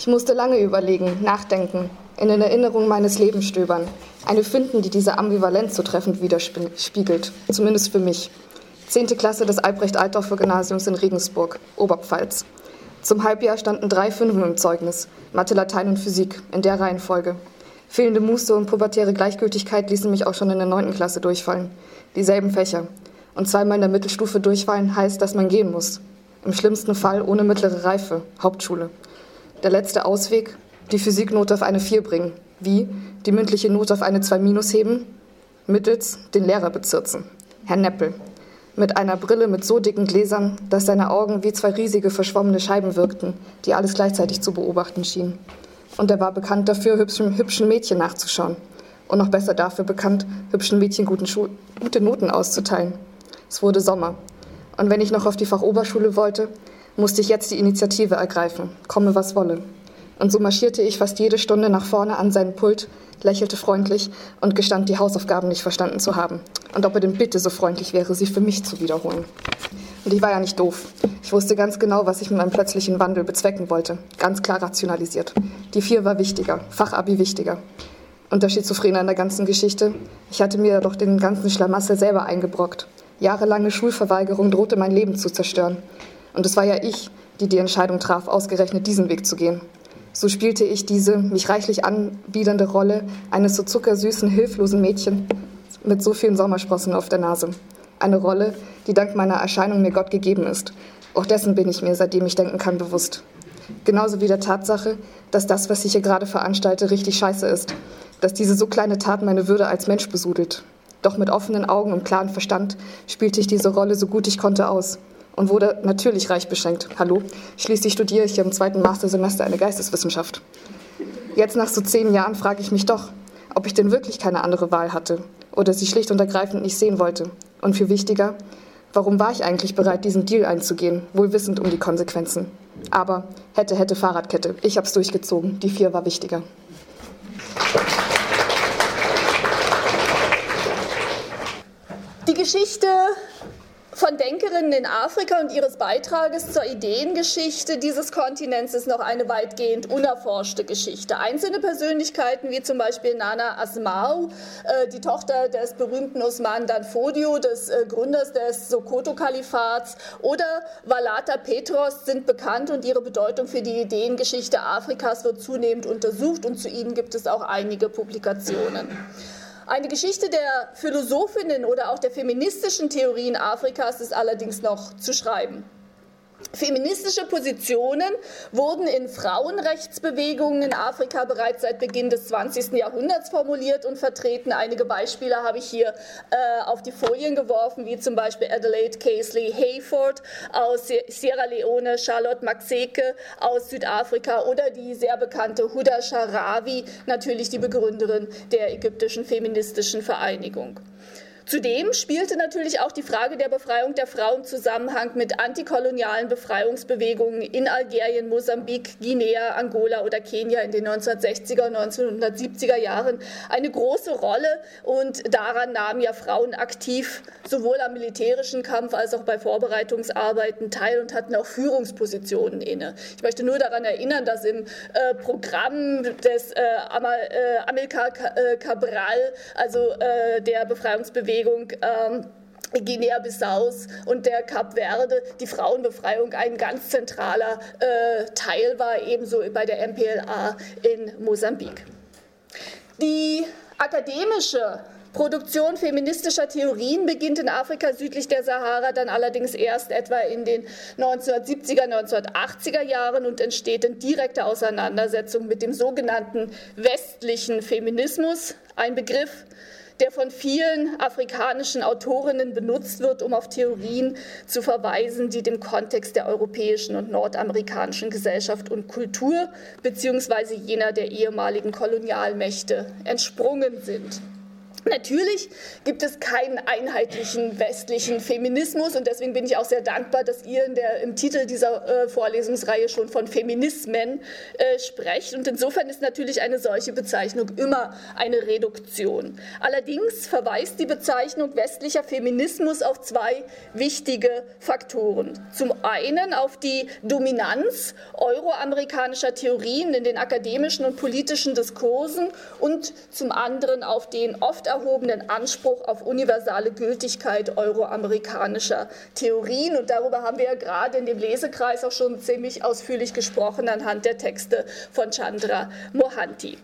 Ich musste lange überlegen, nachdenken, in den Erinnerungen meines Lebens stöbern. Eine finden, die diese Ambivalenz so treffend widerspiegelt, zumindest für mich. Zehnte Klasse des Albrecht-Altdorfer-Gymnasiums in Regensburg, Oberpfalz. Zum Halbjahr standen drei Fünfen im Zeugnis, Mathe, Latein und Physik, in der Reihenfolge. Fehlende Muße und pubertäre Gleichgültigkeit ließen mich auch schon in der neunten Klasse durchfallen. Dieselben Fächer. Und zweimal in der Mittelstufe durchfallen heißt, dass man gehen muss. Im schlimmsten Fall ohne mittlere Reife, Hauptschule. Der letzte Ausweg, die Physiknote auf eine 4 bringen. Wie? Die mündliche Note auf eine 2 minus heben? Mittels den Lehrer bezirzen. Herr Neppel. Mit einer Brille mit so dicken Gläsern, dass seine Augen wie zwei riesige verschwommene Scheiben wirkten, die alles gleichzeitig zu beobachten schienen. Und er war bekannt dafür, hübschen, hübschen Mädchen nachzuschauen. Und noch besser dafür bekannt, hübschen Mädchen gute Noten auszuteilen. Es wurde Sommer. Und wenn ich noch auf die Fachoberschule wollte, musste ich jetzt die Initiative ergreifen, komme was wolle. Und so marschierte ich fast jede Stunde nach vorne an seinen Pult, lächelte freundlich und gestand, die Hausaufgaben nicht verstanden zu haben. Und ob er denn bitte so freundlich wäre, sie für mich zu wiederholen. Und ich war ja nicht doof. Ich wusste ganz genau, was ich mit meinem plötzlichen Wandel bezwecken wollte. Ganz klar rationalisiert. Die vier war wichtiger, Fachabi wichtiger. Und der Schizophrene an der ganzen Geschichte, ich hatte mir doch den ganzen Schlamassel selber eingebrockt. Jahrelange Schulverweigerung drohte mein Leben zu zerstören. Und es war ja ich, die die Entscheidung traf, ausgerechnet diesen Weg zu gehen. So spielte ich diese mich reichlich anbiedernde Rolle eines so zuckersüßen, hilflosen Mädchen mit so vielen Sommersprossen auf der Nase. Eine Rolle, die dank meiner Erscheinung mir Gott gegeben ist. Auch dessen bin ich mir, seitdem ich denken kann, bewusst. Genauso wie der Tatsache, dass das, was ich hier gerade veranstalte, richtig scheiße ist. Dass diese so kleine Tat meine Würde als Mensch besudelt. Doch mit offenen Augen und klarem Verstand spielte ich diese Rolle so gut ich konnte aus und wurde natürlich reich beschenkt. Hallo, schließlich studiere ich im zweiten Mastersemester eine Geisteswissenschaft. Jetzt nach so zehn Jahren frage ich mich doch, ob ich denn wirklich keine andere Wahl hatte oder sie schlicht und ergreifend nicht sehen wollte. Und viel wichtiger, warum war ich eigentlich bereit, diesen Deal einzugehen, wohl wissend um die Konsequenzen. Aber hätte, hätte Fahrradkette. Ich hab's durchgezogen. Die vier war wichtiger. Die Geschichte von Denkerinnen in Afrika und ihres Beitrages zur Ideengeschichte dieses Kontinents ist noch eine weitgehend unerforschte Geschichte. Einzelne Persönlichkeiten wie zum Beispiel Nana Asmau, äh, die Tochter des berühmten Osman Danfodio, des äh, Gründers des Sokoto-Kalifats, oder Valata Petros sind bekannt und ihre Bedeutung für die Ideengeschichte Afrikas wird zunehmend untersucht und zu ihnen gibt es auch einige Publikationen. Eine Geschichte der Philosophinnen oder auch der feministischen Theorien Afrikas ist allerdings noch zu schreiben. Feministische Positionen wurden in Frauenrechtsbewegungen in Afrika bereits seit Beginn des 20. Jahrhunderts formuliert und vertreten. Einige Beispiele habe ich hier äh, auf die Folien geworfen, wie zum Beispiel Adelaide Casely Hayford aus Sierra Leone, Charlotte Maxeke aus Südafrika oder die sehr bekannte Huda Sharawi, natürlich die Begründerin der ägyptischen feministischen Vereinigung. Zudem spielte natürlich auch die Frage der Befreiung der Frau im Zusammenhang mit antikolonialen Befreiungsbewegungen in Algerien, Mosambik, Guinea, Angola oder Kenia in den 1960er und 1970er Jahren eine große Rolle und daran nahmen ja Frauen aktiv sowohl am militärischen Kampf als auch bei Vorbereitungsarbeiten teil und hatten auch Führungspositionen inne. Ich möchte nur daran erinnern, dass im äh, Programm des äh, äh Amilcar äh, Cabral, also äh, der Befreiungsbewegung, Bewegung ähm, Guinea-Bissaus und der Kap Verde die Frauenbefreiung ein ganz zentraler äh, Teil war, ebenso bei der MPLA in Mosambik. Die akademische Produktion feministischer Theorien beginnt in Afrika südlich der Sahara dann allerdings erst etwa in den 1970er, 1980er Jahren und entsteht in direkter Auseinandersetzung mit dem sogenannten westlichen Feminismus, ein Begriff, der von vielen afrikanischen Autorinnen benutzt wird, um auf Theorien zu verweisen, die dem Kontext der europäischen und nordamerikanischen Gesellschaft und Kultur bzw. jener der ehemaligen Kolonialmächte entsprungen sind. Natürlich gibt es keinen einheitlichen westlichen Feminismus und deswegen bin ich auch sehr dankbar, dass ihr der, im Titel dieser äh, Vorlesungsreihe schon von Feminismen äh, sprecht. Und insofern ist natürlich eine solche Bezeichnung immer eine Reduktion. Allerdings verweist die Bezeichnung westlicher Feminismus auf zwei wichtige Faktoren. Zum einen auf die Dominanz euroamerikanischer Theorien in den akademischen und politischen Diskursen und zum anderen auf den oft erhobenen Anspruch auf universale Gültigkeit euroamerikanischer Theorien. Und darüber haben wir ja gerade in dem Lesekreis auch schon ziemlich ausführlich gesprochen anhand der Texte von Chandra Mohanty.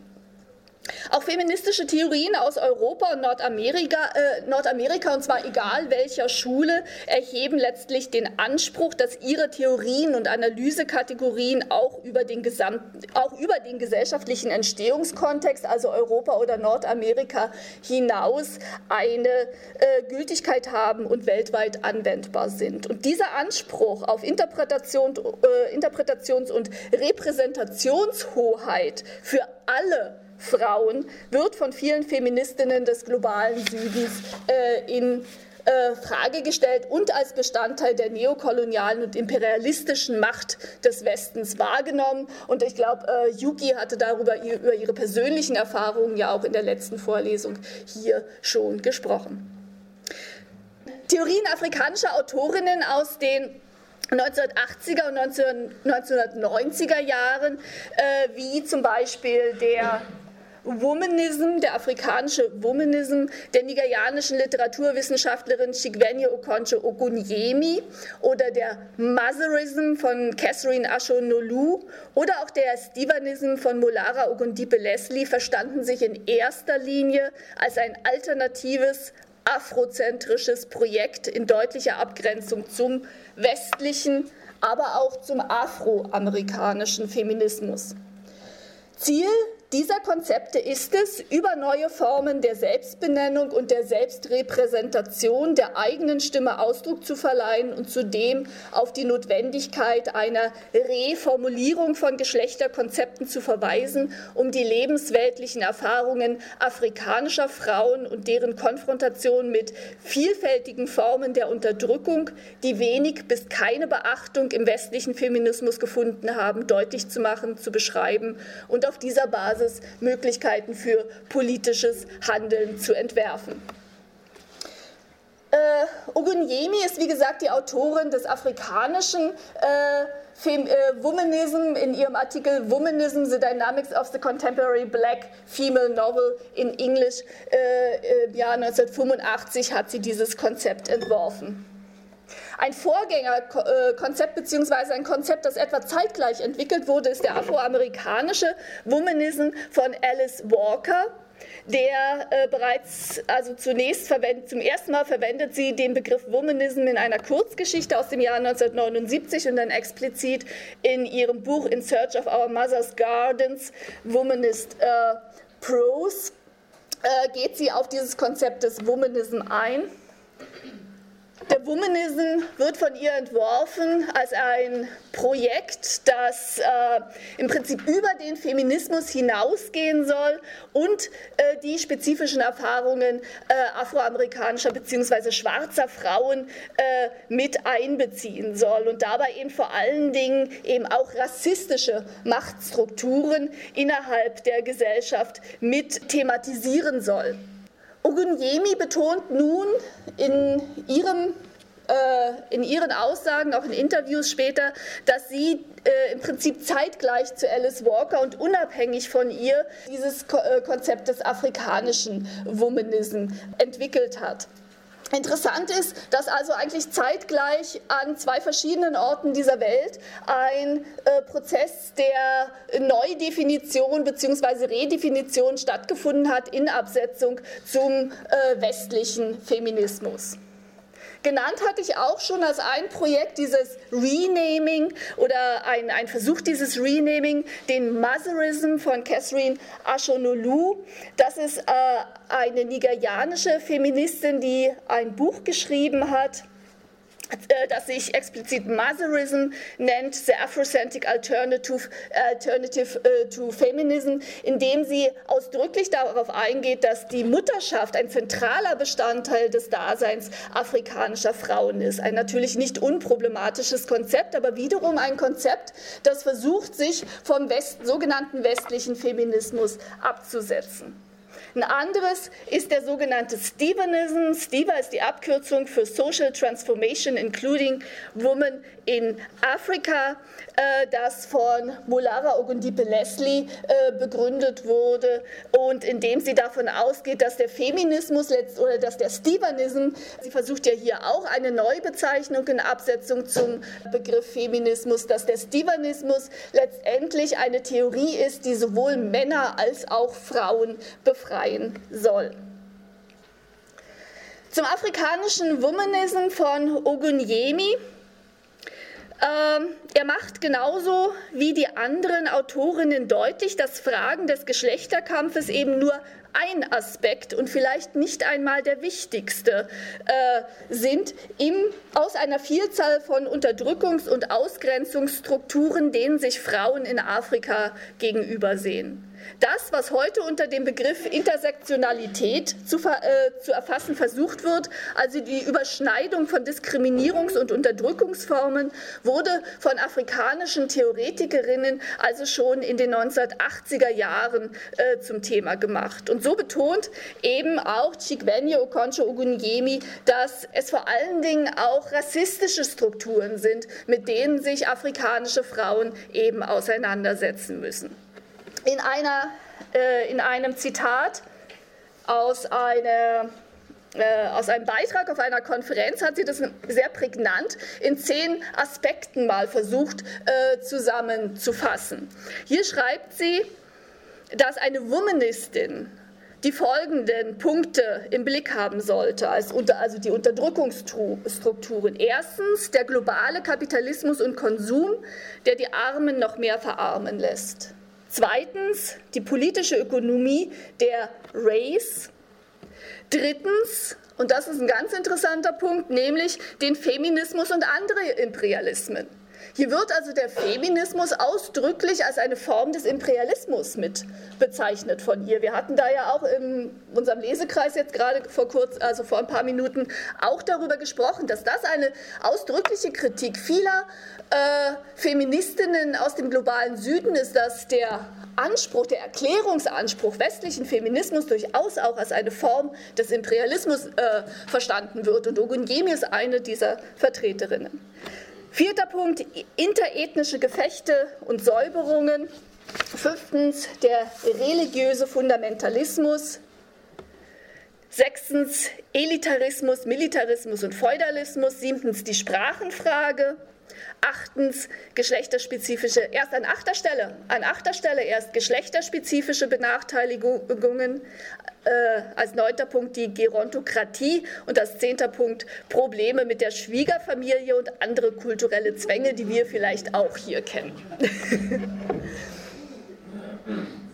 Auch feministische Theorien aus Europa und Nordamerika, äh, Nordamerika, und zwar egal welcher Schule, erheben letztlich den Anspruch, dass ihre Theorien und Analysekategorien auch über den, gesamten, auch über den gesellschaftlichen Entstehungskontext, also Europa oder Nordamerika, hinaus eine äh, Gültigkeit haben und weltweit anwendbar sind. Und dieser Anspruch auf Interpretation, äh, Interpretations- und Repräsentationshoheit für alle Frauen wird von vielen Feministinnen des globalen Südens äh, in äh, Frage gestellt und als Bestandteil der neokolonialen und imperialistischen Macht des Westens wahrgenommen. Und ich glaube, äh, Yuki hatte darüber über ihre persönlichen Erfahrungen ja auch in der letzten Vorlesung hier schon gesprochen. Theorien afrikanischer Autorinnen aus den 1980er und 1990er Jahren, äh, wie zum Beispiel der Womanism, der afrikanische Womanism der nigerianischen Literaturwissenschaftlerin Chigwenye Okonjo Ogunyemi oder der Motherism von Catherine Ashonolu oder auch der Stevanism von Molara Ogundipe Leslie verstanden sich in erster Linie als ein alternatives afrozentrisches Projekt in deutlicher Abgrenzung zum westlichen, aber auch zum afroamerikanischen Feminismus. Ziel dieser Konzepte ist es, über neue Formen der Selbstbenennung und der Selbstrepräsentation der eigenen Stimme Ausdruck zu verleihen und zudem auf die Notwendigkeit einer Reformulierung von Geschlechterkonzepten zu verweisen, um die lebensweltlichen Erfahrungen afrikanischer Frauen und deren Konfrontation mit vielfältigen Formen der Unterdrückung, die wenig bis keine Beachtung im westlichen Feminismus gefunden haben, deutlich zu machen, zu beschreiben und auf dieser Basis Basis Möglichkeiten für politisches Handeln zu entwerfen. Äh, Ogunyemi ist, wie gesagt, die Autorin des afrikanischen äh, Fem äh, Womanism in ihrem Artikel Womanism, The Dynamics of the Contemporary Black Female Novel in English äh, im Jahr 1985 hat sie dieses Konzept entworfen. Ein Vorgängerkonzept beziehungsweise ein Konzept, das etwa zeitgleich entwickelt wurde, ist der afroamerikanische Womanism von Alice Walker der äh, bereits, also zunächst verwendet, zum ersten Mal verwendet sie den Begriff Womanism in einer Kurzgeschichte aus dem Jahr 1979 und dann explizit in ihrem Buch In Search of Our Mother's Gardens, Womanist äh, Prose, äh, geht sie auf dieses Konzept des Womanism ein. Der Womanism wird von ihr entworfen als ein Projekt, das äh, im Prinzip über den Feminismus hinausgehen soll und äh, die spezifischen Erfahrungen äh, afroamerikanischer bzw. schwarzer Frauen äh, mit einbeziehen soll und dabei eben vor allen Dingen eben auch rassistische Machtstrukturen innerhalb der Gesellschaft mit thematisieren soll. Ogunyemi betont nun in, ihrem, äh, in ihren Aussagen, auch in Interviews später, dass sie äh, im Prinzip zeitgleich zu Alice Walker und unabhängig von ihr dieses äh, Konzept des afrikanischen Womanism entwickelt hat. Interessant ist, dass also eigentlich zeitgleich an zwei verschiedenen Orten dieser Welt ein äh, Prozess der Neudefinition bzw. Redefinition stattgefunden hat in Absetzung zum äh, westlichen Feminismus. Genannt hatte ich auch schon als ein Projekt dieses Renaming oder ein, ein Versuch dieses Renaming, den Motherism von Catherine Ashonolu. Das ist äh, eine nigerianische Feministin, die ein Buch geschrieben hat das sich explizit Motherism nennt, The Afrocentric Alternative, Alternative uh, to Feminism, indem sie ausdrücklich darauf eingeht, dass die Mutterschaft ein zentraler Bestandteil des Daseins afrikanischer Frauen ist. Ein natürlich nicht unproblematisches Konzept, aber wiederum ein Konzept, das versucht, sich vom West, sogenannten westlichen Feminismus abzusetzen. Ein anderes ist der sogenannte Stevenism. Steva ist die Abkürzung für Social Transformation Including Women in Africa, äh, das von Molara Ogundipe Leslie äh, begründet wurde und indem sie davon ausgeht, dass der Feminismus oder dass der Stevenism, sie versucht ja hier auch eine Neubezeichnung in Absetzung zum Begriff Feminismus, dass der Stevenismus letztendlich eine Theorie ist, die sowohl Männer als auch Frauen befreit sein soll. Zum afrikanischen Womanism von Ogunyemi. Ähm, er macht genauso wie die anderen Autorinnen deutlich, dass Fragen des Geschlechterkampfes eben nur ein Aspekt und vielleicht nicht einmal der wichtigste äh, sind im, aus einer Vielzahl von Unterdrückungs- und Ausgrenzungsstrukturen, denen sich Frauen in Afrika gegenübersehen. Das, was heute unter dem Begriff Intersektionalität zu, äh, zu, erfassen versucht wird, also die Überschneidung von Diskriminierungs- und Unterdrückungsformen, wurde von afrikanischen Theoretikerinnen also schon in den 1980er Jahren äh, zum Thema gemacht. Und so betont eben auch Chikwenye Okonjo Ogunyemi, dass es vor allen Dingen auch rassistische Strukturen sind, mit denen sich afrikanische Frauen eben auseinandersetzen müssen in, einer, äh, in einem Zitat aus, einer, äh, aus einem Beitrag auf einer Konferenz hat sie das sehr prägnant in zehn Aspekten mal versucht äh, zusammenzufassen. Hier schreibt sie, dass eine Womanistin die folgenden Punkte im Blick haben sollte, also die Unterdrückungsstrukturen. Erstens der globale Kapitalismus und Konsum, der die Armen noch mehr verarmen lässt. Zweitens die politische Ökonomie der Race. Drittens, und das ist ein ganz interessanter Punkt, nämlich den Feminismus und andere Imperialismen. Hier wird also der Feminismus ausdrücklich als eine Form des Imperialismus mit bezeichnet von ihr. Wir hatten da ja auch in unserem Lesekreis jetzt gerade vor kurz, also vor ein paar Minuten auch darüber gesprochen, dass das eine ausdrückliche Kritik vieler äh, Feministinnen aus dem globalen Süden ist, dass der Anspruch, der Erklärungsanspruch westlichen Feminismus durchaus auch als eine Form des Imperialismus äh, verstanden wird. Und Ogunyemi ist eine dieser Vertreterinnen. Vierter Punkt, interethnische Gefechte und Säuberungen. Fünftens, der religiöse Fundamentalismus. Sechstens, Elitarismus, Militarismus und Feudalismus. Siebtens, die Sprachenfrage. Achtens, geschlechterspezifische, erst an achter Stelle, an achter Stelle erst geschlechterspezifische Benachteiligungen, äh, als neunter Punkt die Gerontokratie und als zehnter Punkt Probleme mit der Schwiegerfamilie und andere kulturelle Zwänge, die wir vielleicht auch hier kennen.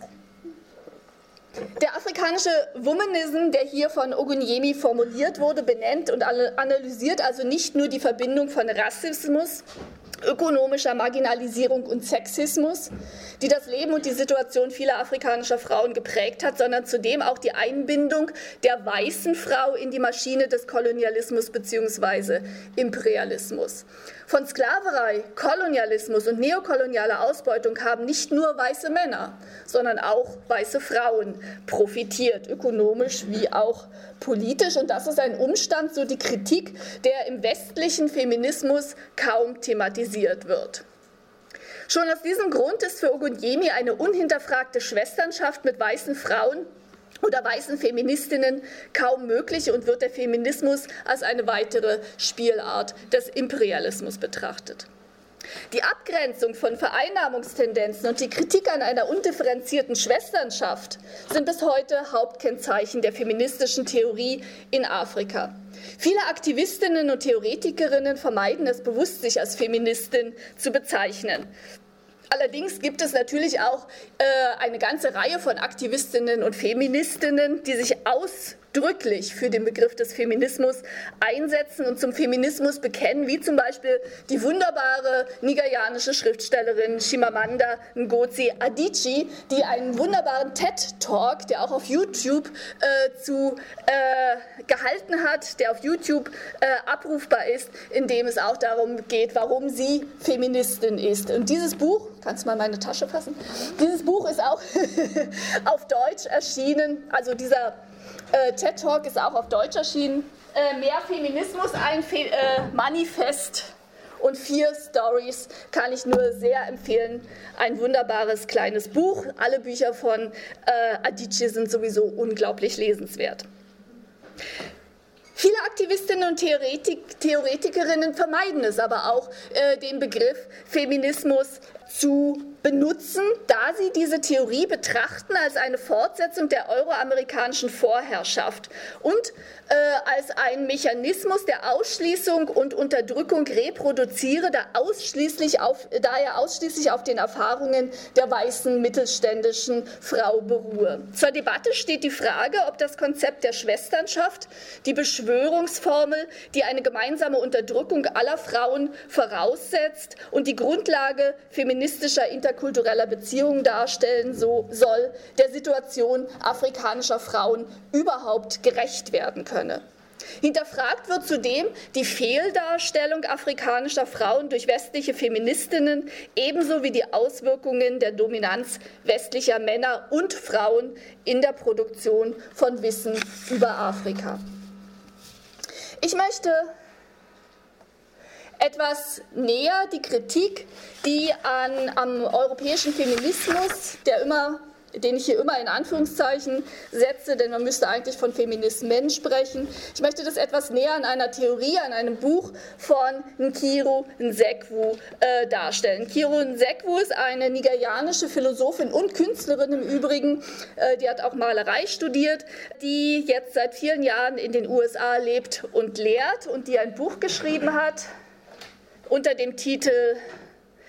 Der afrikanische Womanism, der hier von Ogunyemi formuliert wurde, benennt und analysiert also nicht nur die Verbindung von Rassismus, ökonomischer Marginalisierung und Sexismus, die das Leben und die Situation vieler afrikanischer Frauen geprägt hat, sondern zudem auch die Einbindung der weißen Frau in die Maschine des Kolonialismus bzw. Imperialismus. Von Sklaverei, Kolonialismus und neokolonialer Ausbeutung haben nicht nur weiße Männer, sondern auch weiße Frauen profitiert, ökonomisch wie auch politisch. Und das ist ein Umstand, so die Kritik, der im westlichen Feminismus kaum thematisiert wird. Schon aus diesem Grund ist für Ogunyemi eine unhinterfragte Schwesternschaft mit weißen Frauen oder weißen Feministinnen kaum möglich und wird der Feminismus als eine weitere Spielart des Imperialismus betrachtet. Die Abgrenzung von Vereinnahmungstendenzen und die Kritik an einer undifferenzierten Schwesternschaft sind bis heute Hauptkennzeichen der feministischen Theorie in Afrika. Viele Aktivistinnen und Theoretikerinnen vermeiden es bewusst, sich als Feministin zu bezeichnen. Allerdings gibt es natürlich auch äh, eine ganze Reihe von Aktivistinnen und Feministinnen, die sich aus ausdrücklich für den Begriff des Feminismus einsetzen und zum Feminismus bekennen, wie zum Beispiel die wunderbare nigerianische Schriftstellerin Shimamanda Ngozi Adichie, die einen wunderbaren TED-Talk, der auch auf YouTube äh, zu, äh, gehalten hat, der auf YouTube äh, abrufbar ist, in dem es auch darum geht, warum sie Feministin ist. Und dieses Buch, kannst du mal meine Tasche fassen? Dieses Buch ist auch auf Deutsch erschienen, also dieser äh, TED Talk ist auch auf Deutsch erschienen. Äh, mehr Feminismus, ein Fe äh, Manifest und vier Stories kann ich nur sehr empfehlen. Ein wunderbares kleines Buch. Alle Bücher von äh, Adichie sind sowieso unglaublich lesenswert. Viele Aktivistinnen und Theoretik Theoretikerinnen vermeiden es aber auch, äh, den Begriff Feminismus zu benutzen, da sie diese Theorie betrachten als eine Fortsetzung der euroamerikanischen Vorherrschaft und äh, als einen Mechanismus der Ausschließung und Unterdrückung reproduziere, da, ausschließlich auf, da er ausschließlich auf den Erfahrungen der weißen mittelständischen Frau beruhe. Zur Debatte steht die Frage, ob das Konzept der Schwesternschaft, die Beschwörungsformel, die eine gemeinsame Unterdrückung aller Frauen voraussetzt und die Grundlage feministischer Inter interkultureller Beziehungen darstellen so, soll, der Situation afrikanischer Frauen überhaupt gerecht werden könne. Hinterfragt wird zudem die Fehldarstellung afrikanischer Frauen durch westliche Feministinnen, ebenso wie die Auswirkungen der Dominanz westlicher Männer und Frauen in der Produktion von Wissen über Afrika. Ich möchte etwas näher die Kritik, die an, am europäischen Feminismus, der immer den ich hier immer in Anführungszeichen setze, denn man müsste eigentlich von Feminismen sprechen. Ich möchte das etwas näher an einer Theorie, an einem Buch von Nkiru Nsekwu äh, darstellen. Nkiru Nsekwu ist eine nigerianische Philosophin und Künstlerin im Übrigen, äh, die hat auch Malerei studiert, die jetzt seit vielen Jahren in den USA lebt und lehrt und die ein Buch geschrieben hat, unter dem Titel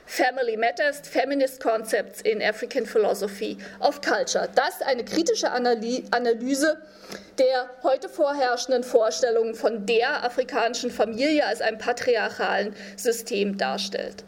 Family Matters, Feminist Concepts in African Philosophy of Culture. Das ist eine kritische Analyse der heute vorherrschenden Vorstellungen von der afrikanischen Familie als einem patriarchalen System darstellt.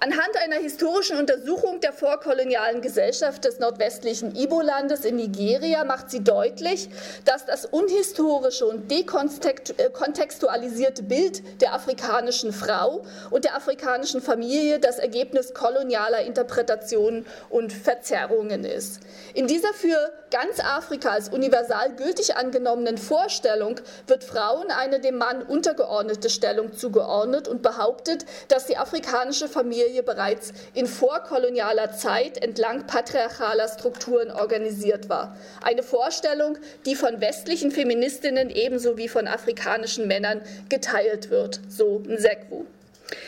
Anhand einer historischen Untersuchung der vorkolonialen Gesellschaft des nordwestlichen Ibo-Landes in Nigeria macht sie deutlich, dass das unhistorische und dekontextualisierte Bild der afrikanischen Frau und der afrikanischen Familie das Ergebnis kolonialer Interpretationen und Verzerrungen ist. In dieser für ganz Afrika als universal gültig angenommenen Vorstellung wird Frauen eine dem Mann untergeordnete Stellung zugeordnet und behauptet, dass die afrikanische Familie Familie bereits in vorkolonialer Zeit entlang patriarchaler Strukturen organisiert war. Eine Vorstellung, die von westlichen Feministinnen ebenso wie von afrikanischen Männern geteilt wird, so Nsekwu.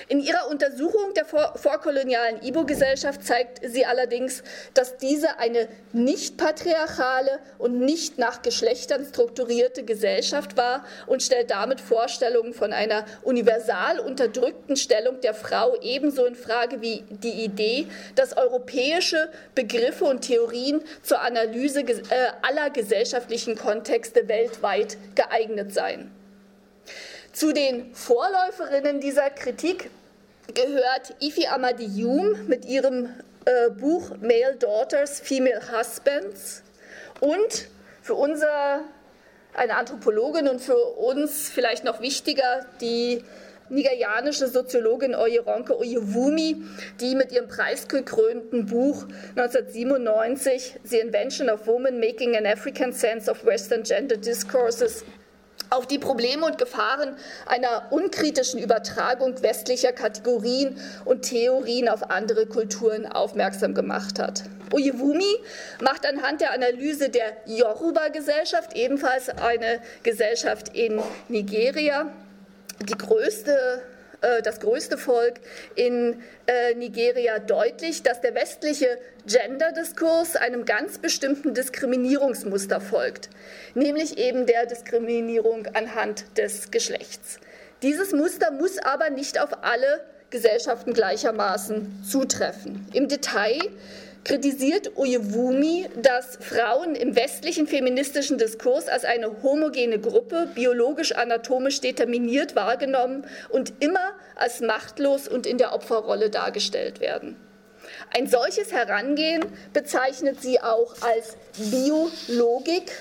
In ihrer Untersuchung der vor vorkolonialen Ibo-Gesellschaft zeigt sie allerdings, dass diese eine nicht patriarchale und nicht nach Geschlechtern strukturierte Gesellschaft war und stellt damit Vorstellungen von einer universal unterdrückten Stellung der Frau ebenso in Frage wie die Idee, dass europäische Begriffe und Theorien zur Analyse äh, aller gesellschaftlichen Kontexte weltweit geeignet seien. Zu den Vorläuferinnen dieser Kritik gehört Ifi Amadiyum mit ihrem äh, Buch Male Daughters, Female Husbands. Und für unser, eine Anthropologin und für uns vielleicht noch wichtiger, die nigerianische Soziologin Oyeronke Oyewumi, die mit ihrem preisgekrönten Buch 1997 The Invention of Woman Making an African Sense of Western Gender Discourses auf die Probleme und Gefahren einer unkritischen Übertragung westlicher Kategorien und Theorien auf andere Kulturen aufmerksam gemacht hat. Oyewumi macht anhand der Analyse der Yoruba-Gesellschaft, ebenfalls eine Gesellschaft in Nigeria, die größte äh, das größte Volk in äh, Nigeria deutlich, dass der westliche Gender-Diskurs einem ganz bestimmten Diskriminierungsmuster folgt, nämlich eben der Diskriminierung anhand des Geschlechts. Dieses Muster muss aber nicht auf alle Gesellschaften gleichermaßen zutreffen. Im Detail kritisiert Oyewumi, dass Frauen im westlichen feministischen Diskurs als eine homogene Gruppe, biologisch-anatomisch determiniert wahrgenommen und immer als machtlos und in der Opferrolle dargestellt werden. Ein solches Herangehen bezeichnet sie auch als Biologik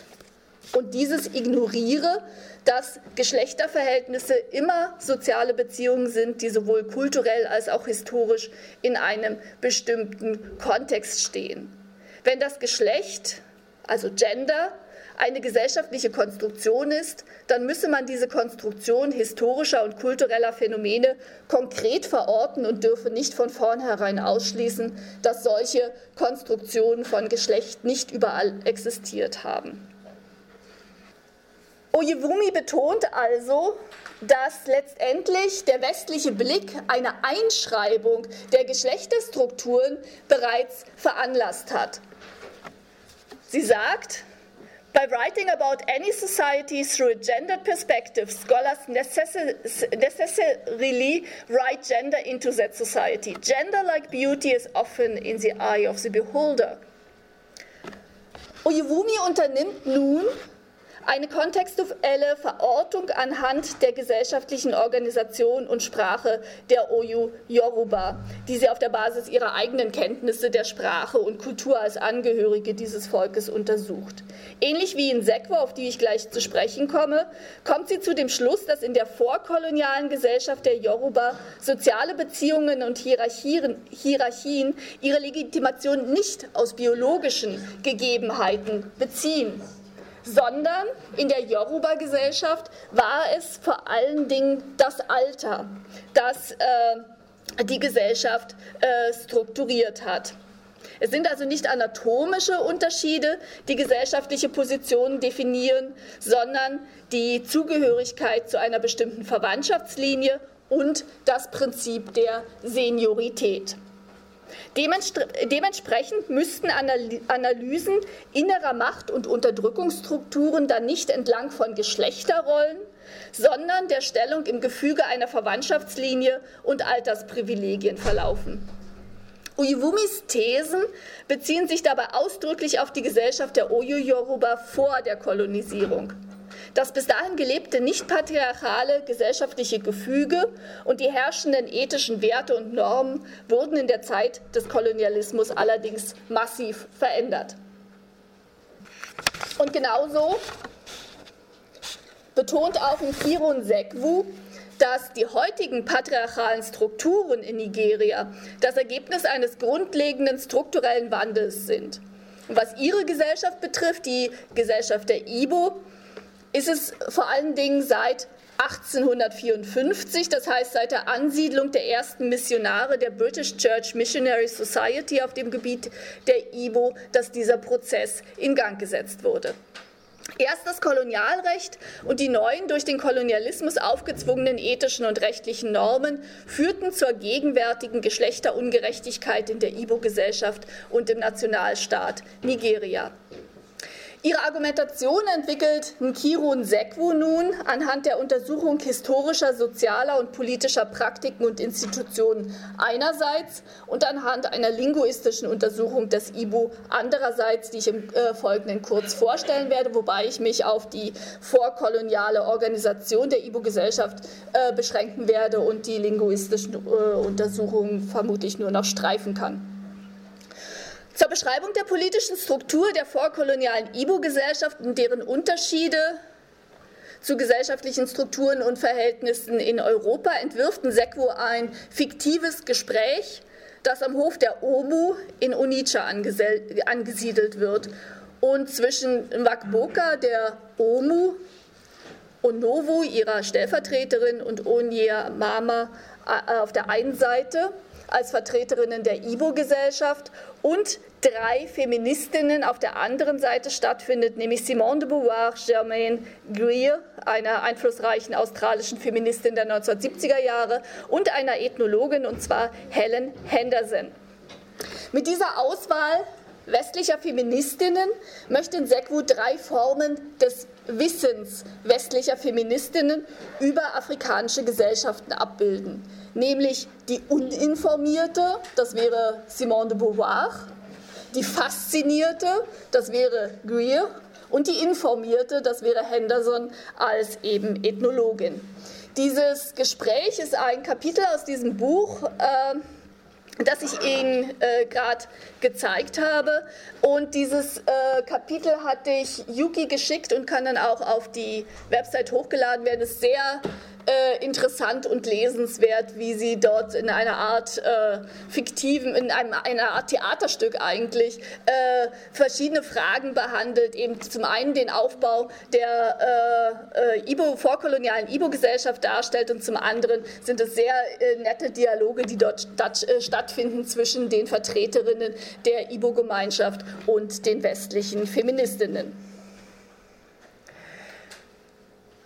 und dieses ignoriere, dass Geschlechterverhältnisse immer soziale Beziehungen sind, die sowohl kulturell als auch historisch in einem bestimmten Kontext stehen. Wenn das Geschlecht, also Gender, eine gesellschaftliche Konstruktion ist, dann müsse man diese Konstruktion historischer und kultureller Phänomene konkret verorten und dürfe nicht von vornherein ausschließen, dass solche Konstruktionen von Geschlecht nicht überall existiert haben. Oyewumi betont also, dass letztendlich der westliche Blick eine Einschreibung der Geschlechterstrukturen bereits veranlasst hat. Sie sagt, By writing about any society through a gendered perspective, scholars necessarily write gender into that society. Gender, like beauty, is often in the eye of the beholder. Oyewumi unternimmt nun eine kontextuelle Verortung anhand der gesellschaftlichen Organisation und Sprache der Oyu Yoruba, die sie auf der Basis ihrer eigenen Kenntnisse der Sprache und Kultur als Angehörige dieses Volkes untersucht. Ähnlich wie in Sekwo, auf die ich gleich zu sprechen komme, kommt sie zu dem Schluss, dass in der vorkolonialen Gesellschaft der Yoruba soziale Beziehungen und Hierarchien, Hierarchien ihre Legitimation nicht aus biologischen Gegebenheiten beziehen sondern in der Yoruba-Gesellschaft war es vor allen Dingen das Alter, das äh, die Gesellschaft äh, strukturiert hat. Es sind also nicht anatomische Unterschiede, die gesellschaftliche Positionen definieren, sondern die Zugehörigkeit zu einer bestimmten Verwandtschaftslinie und das Prinzip der Seniorität. Dementsprechend müssten Analysen innerer Macht- und Unterdrückungsstrukturen dann nicht entlang von Geschlechterrollen, sondern der Stellung im Gefüge einer Verwandtschaftslinie und Altersprivilegien verlaufen. Uyewumis Thesen beziehen sich dabei ausdrücklich auf die Gesellschaft der Oyo-Yoruba vor der Kolonisierung. Das bis dahin gelebte nicht-patriarchale gesellschaftliche Gefüge und die herrschenden ethischen Werte und Normen wurden in der Zeit des Kolonialismus allerdings massiv verändert. Und genauso betont auch Kirun Sekwu, dass die heutigen patriarchalen Strukturen in Nigeria das Ergebnis eines grundlegenden strukturellen Wandels sind. Und was ihre Gesellschaft betrifft, die Gesellschaft der Ibo, ist es vor allen Dingen seit 1854, das heißt seit der Ansiedlung der ersten Missionare der British Church Missionary Society auf dem Gebiet der Ibo, dass dieser Prozess in Gang gesetzt wurde. Erst das Kolonialrecht und die neuen durch den Kolonialismus aufgezwungenen ethischen und rechtlichen Normen führten zur gegenwärtigen Geschlechterungerechtigkeit in der Ibo-Gesellschaft und im Nationalstaat Nigeria. Ihre Argumentation entwickelt Nkirun Sekwu nun anhand der Untersuchung historischer, sozialer und politischer Praktiken und Institutionen einerseits und anhand einer linguistischen Untersuchung des IBU andererseits, die ich im äh, Folgenden kurz vorstellen werde, wobei ich mich auf die vorkoloniale Organisation der IBU-Gesellschaft äh, beschränken werde und die linguistischen äh, Untersuchungen vermutlich nur noch streifen kann. Zur Beschreibung der politischen Struktur der vorkolonialen Ibo-Gesellschaft und deren Unterschiede zu gesellschaftlichen Strukturen und Verhältnissen in Europa entwirft Nsekwo ein fiktives Gespräch, das am Hof der Omu in Onitsha angesiedelt wird und zwischen Wakboka, der Omu, Onowu, ihrer Stellvertreterin, und Onyea Mama äh, auf der einen Seite als Vertreterinnen der Ibo-Gesellschaft und drei Feministinnen auf der anderen Seite stattfindet, nämlich Simone de Beauvoir, Germaine Greer, einer einflussreichen australischen Feministin der 1970er Jahre, und einer Ethnologin, und zwar Helen Henderson. Mit dieser Auswahl westlicher Feministinnen möchte Sekwu drei Formen des Wissens westlicher Feministinnen über afrikanische Gesellschaften abbilden. Nämlich die uninformierte, das wäre Simone de Beauvoir, die faszinierte, das wäre Greer, und die informierte, das wäre Henderson als eben Ethnologin. Dieses Gespräch ist ein Kapitel aus diesem Buch. Äh, das ich Ihnen äh, gerade gezeigt habe. Und dieses äh, Kapitel hatte ich Yuki geschickt und kann dann auch auf die Website hochgeladen werden. Es ist sehr äh, interessant und lesenswert, wie sie dort in einer Art äh, fiktiven, in einem, einer Art Theaterstück eigentlich äh, verschiedene Fragen behandelt. Eben zum einen den Aufbau der äh, äh, Ibo, vorkolonialen Ibo-Gesellschaft darstellt und zum anderen sind es sehr äh, nette Dialoge, die dort statt, stattfinden zwischen den Vertreterinnen der Ibo-Gemeinschaft und den westlichen Feministinnen.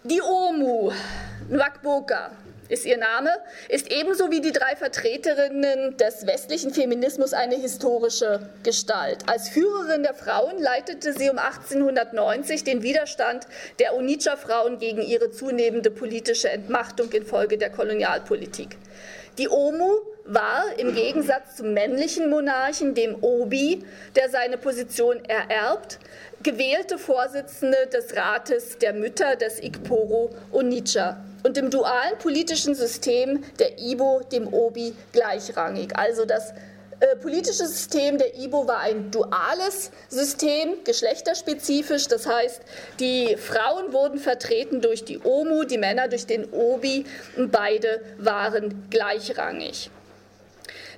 Die OMU, Nwakboka ist ihr Name, ist ebenso wie die drei Vertreterinnen des westlichen Feminismus eine historische Gestalt. Als Führerin der Frauen leitete sie um 1890 den Widerstand der Onitsha-Frauen gegen ihre zunehmende politische Entmachtung infolge der Kolonialpolitik. Die OMU war im Gegensatz zum männlichen Monarchen, dem Obi, der seine Position ererbt, gewählte Vorsitzende des Rates der Mütter des Ikporo Onitsha und im dualen politischen System der Ibo dem Obi gleichrangig. Also das äh, politische System der Ibo war ein duales System, geschlechterspezifisch. Das heißt, die Frauen wurden vertreten durch die Omu, die Männer durch den Obi und beide waren gleichrangig.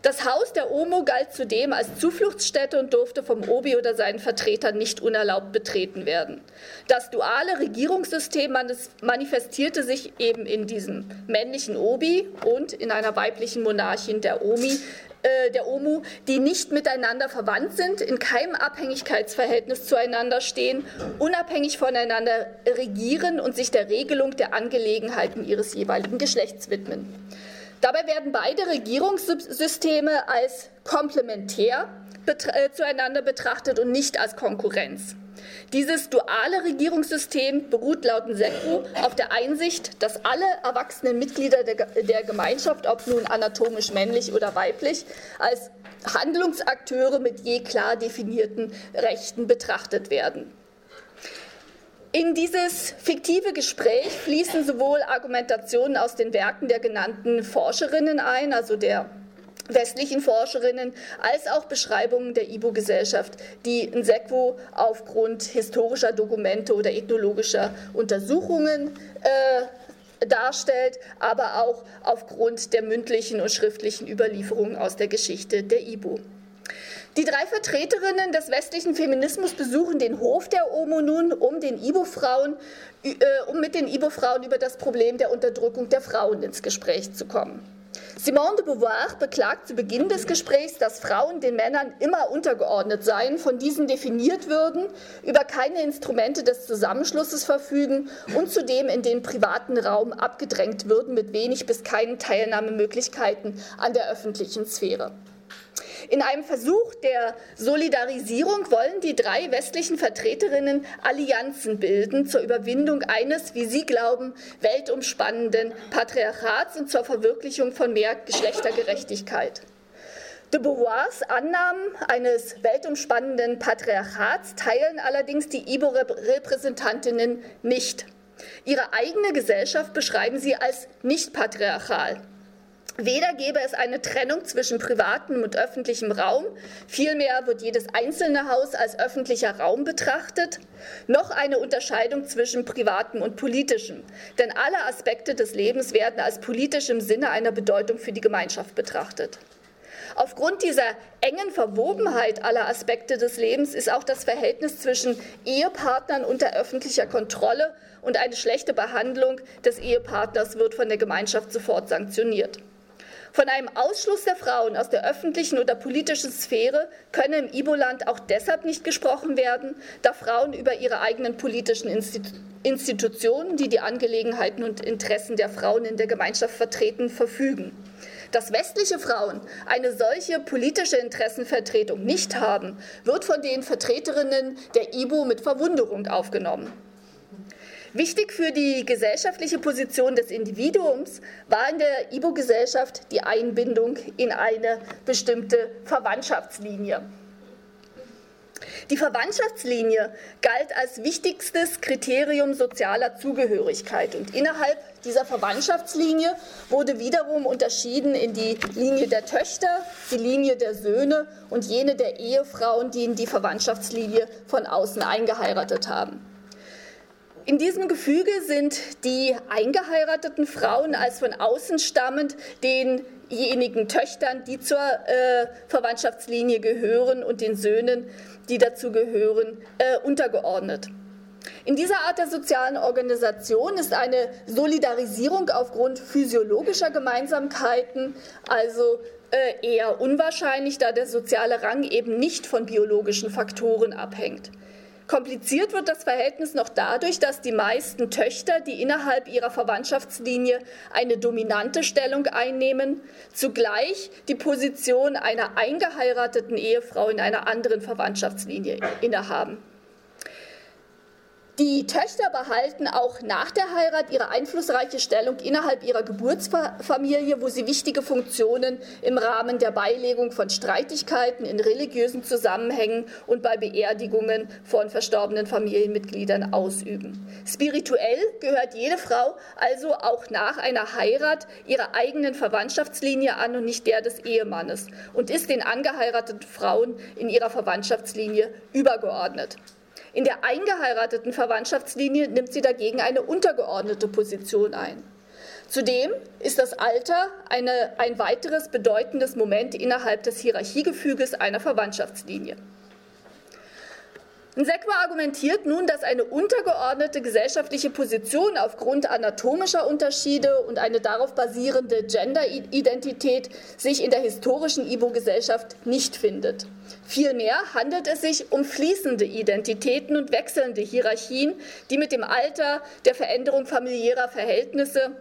Das Haus der Omo galt zudem als Zufluchtsstätte und durfte vom Obi oder seinen Vertretern nicht unerlaubt betreten werden. Das duale Regierungssystem manifestierte sich eben in diesem männlichen Obi und in einer weiblichen Monarchin der Omi, äh, der Omu, die nicht miteinander verwandt sind, in keinem Abhängigkeitsverhältnis zueinander stehen, unabhängig voneinander regieren und sich der Regelung der Angelegenheiten ihres jeweiligen Geschlechts widmen. Dabei werden beide Regierungssysteme als komplementär äh, zueinander betrachtet und nicht als Konkurrenz. Dieses duale Regierungssystem beruht laut Nseku auf der Einsicht, dass alle erwachsenen Mitglieder der, der Gemeinschaft, ob nun anatomisch männlich oder weiblich, als Handlungsakteure mit je klar definierten Rechten betrachtet werden. In dieses fiktive Gespräch fließen sowohl Argumentationen aus den Werken der genannten Forscherinnen ein, also der westlichen Forscherinnen, als auch Beschreibungen der Ibo-Gesellschaft, die Nsekwo aufgrund historischer Dokumente oder ethnologischer Untersuchungen äh, darstellt, aber auch aufgrund der mündlichen und schriftlichen Überlieferungen aus der Geschichte der Ibo. Die drei Vertreterinnen des westlichen Feminismus besuchen den Hof der OMO nun, um, den Ibo-Frauen, äh, um mit den Ibo-Frauen über das Problem der Unterdrückung der Frauen ins Gespräch zu kommen. Simone de Beauvoir beklagt zu Beginn des Gesprächs, dass Frauen den Männern immer untergeordnet seien, von diesen definiert würden, über keine Instrumente des Zusammenschlusses verfügen und zudem in den privaten Raum abgedrängt würden mit wenig bis keinen Teilnahmemöglichkeiten an der öffentlichen Sphäre. In einem Versuch der Solidarisierung wollen die drei westlichen Vertreterinnen Allianzen bilden zur Überwindung eines, wie sie glauben, weltumspannenden Patriarchats und zur Verwirklichung von mehr Geschlechtergerechtigkeit. De Beauvoirs Annahmen eines weltumspannenden Patriarchats teilen allerdings die Ibo-Repräsentantinnen nicht. Ihre eigene Gesellschaft beschreiben sie als nicht patriarchal. Weder gäbe es eine Trennung zwischen privatem und öffentlichem Raum, vielmehr wird jedes einzelne Haus als öffentlicher Raum betrachtet, noch eine Unterscheidung zwischen privatem und politischem, denn alle Aspekte des Lebens werden als politisch im Sinne einer Bedeutung für die Gemeinschaft betrachtet. Aufgrund dieser engen Verwobenheit aller Aspekte des Lebens ist auch das Verhältnis zwischen Ehepartnern unter öffentlicher Kontrolle und eine schlechte Behandlung des Ehepartners wird von der Gemeinschaft sofort sanktioniert. Von einem Ausschluss der Frauen aus der öffentlichen oder politischen Sphäre könne im Ibo-Land auch deshalb nicht gesprochen werden, da Frauen über ihre eigenen politischen Institutionen, die die Angelegenheiten und Interessen der Frauen in der Gemeinschaft vertreten, verfügen. Dass westliche Frauen eine solche politische Interessenvertretung nicht haben, wird von den Vertreterinnen der IBO mit Verwunderung aufgenommen. Wichtig für die gesellschaftliche Position des Individuums war in der IBO-Gesellschaft die Einbindung in eine bestimmte Verwandtschaftslinie. Die Verwandtschaftslinie galt als wichtigstes Kriterium sozialer Zugehörigkeit und innerhalb dieser Verwandtschaftslinie wurde wiederum unterschieden in die Linie der Töchter, die Linie der Söhne und jene der Ehefrauen, die in die Verwandtschaftslinie von außen eingeheiratet haben. In diesem Gefüge sind die eingeheirateten Frauen als von außen stammend denjenigen Töchtern, die zur äh, Verwandtschaftslinie gehören und den Söhnen die dazu gehören, äh, untergeordnet. In dieser Art der sozialen Organisation ist eine Solidarisierung aufgrund physiologischer Gemeinsamkeiten also äh, eher unwahrscheinlich, da der soziale Rang eben nicht von biologischen Faktoren abhängt. Kompliziert wird das Verhältnis noch dadurch, dass die meisten Töchter, die innerhalb ihrer Verwandtschaftslinie eine dominante Stellung einnehmen, zugleich die Position einer eingeheirateten Ehefrau in einer anderen Verwandtschaftslinie innehaben. Die Töchter behalten auch nach der Heirat ihre einflussreiche Stellung innerhalb ihrer Geburtsfamilie, wo sie wichtige Funktionen im Rahmen der Beilegung von Streitigkeiten in religiösen Zusammenhängen und bei Beerdigungen von verstorbenen Familienmitgliedern ausüben. Spirituell gehört jede Frau also auch nach einer Heirat ihrer eigenen Verwandtschaftslinie an und nicht der des Ehemannes und ist den angeheirateten Frauen in ihrer Verwandtschaftslinie übergeordnet. In der eingeheirateten Verwandtschaftslinie nimmt sie dagegen eine untergeordnete Position ein. Zudem ist das Alter eine, ein weiteres bedeutendes Moment innerhalb des Hierarchiegefüges einer Verwandtschaftslinie. Nsekwa argumentiert nun, dass eine untergeordnete gesellschaftliche Position aufgrund anatomischer Unterschiede und eine darauf basierende Gender-Identität sich in der historischen Ibo-Gesellschaft nicht findet. Vielmehr handelt es sich um fließende Identitäten und wechselnde Hierarchien, die mit dem Alter, der Veränderung familiärer Verhältnisse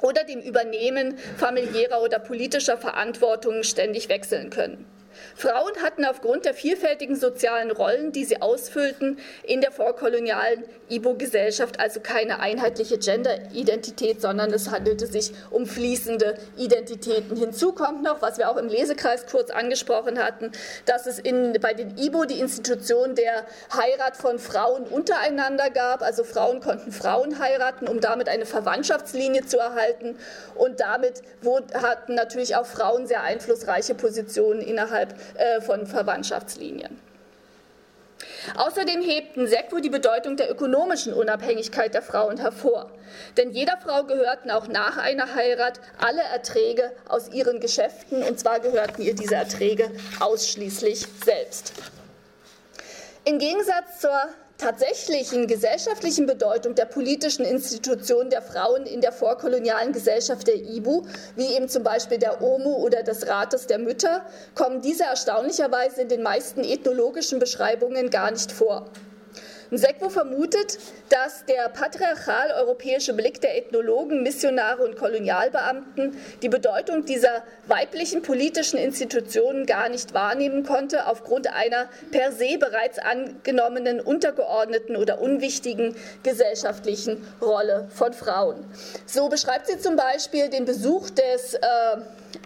oder dem Übernehmen familiärer oder politischer Verantwortung ständig wechseln können. Frauen hatten aufgrund der vielfältigen sozialen Rollen, die sie ausfüllten, in der vorkolonialen Ibo-Gesellschaft also keine einheitliche Gender-Identität, sondern es handelte sich um fließende Identitäten. Hinzu kommt noch, was wir auch im Lesekreis kurz angesprochen hatten, dass es in, bei den Ibo die Institution der Heirat von Frauen untereinander gab. Also Frauen konnten Frauen heiraten, um damit eine Verwandtschaftslinie zu erhalten. Und damit hatten natürlich auch Frauen sehr einflussreiche Positionen innerhalb äh, von Verwandtschaftslinien. Außerdem hebt Nsekwu die Bedeutung der ökonomischen Unabhängigkeit der Frauen hervor. Denn jeder Frau gehörten auch nach einer Heirat alle Erträge aus ihren Geschäften, und zwar gehörten ihr diese Erträge ausschließlich selbst. Im Gegensatz zur tatsächlichen gesellschaftlichen Bedeutung der politischen Institutionen der Frauen in der vorkolonialen Gesellschaft der Ibu, wie eben zum Beispiel der OMU oder des Rates der Mütter, kommen diese erstaunlicherweise in den meisten ethnologischen Beschreibungen gar nicht vor. Nsekwo vermutet, dass der patriarchal-europäische Blick der Ethnologen, Missionare und Kolonialbeamten die Bedeutung dieser weiblichen politischen Institutionen gar nicht wahrnehmen konnte, aufgrund einer per se bereits angenommenen, untergeordneten oder unwichtigen gesellschaftlichen Rolle von Frauen. So beschreibt sie zum Beispiel den Besuch des äh,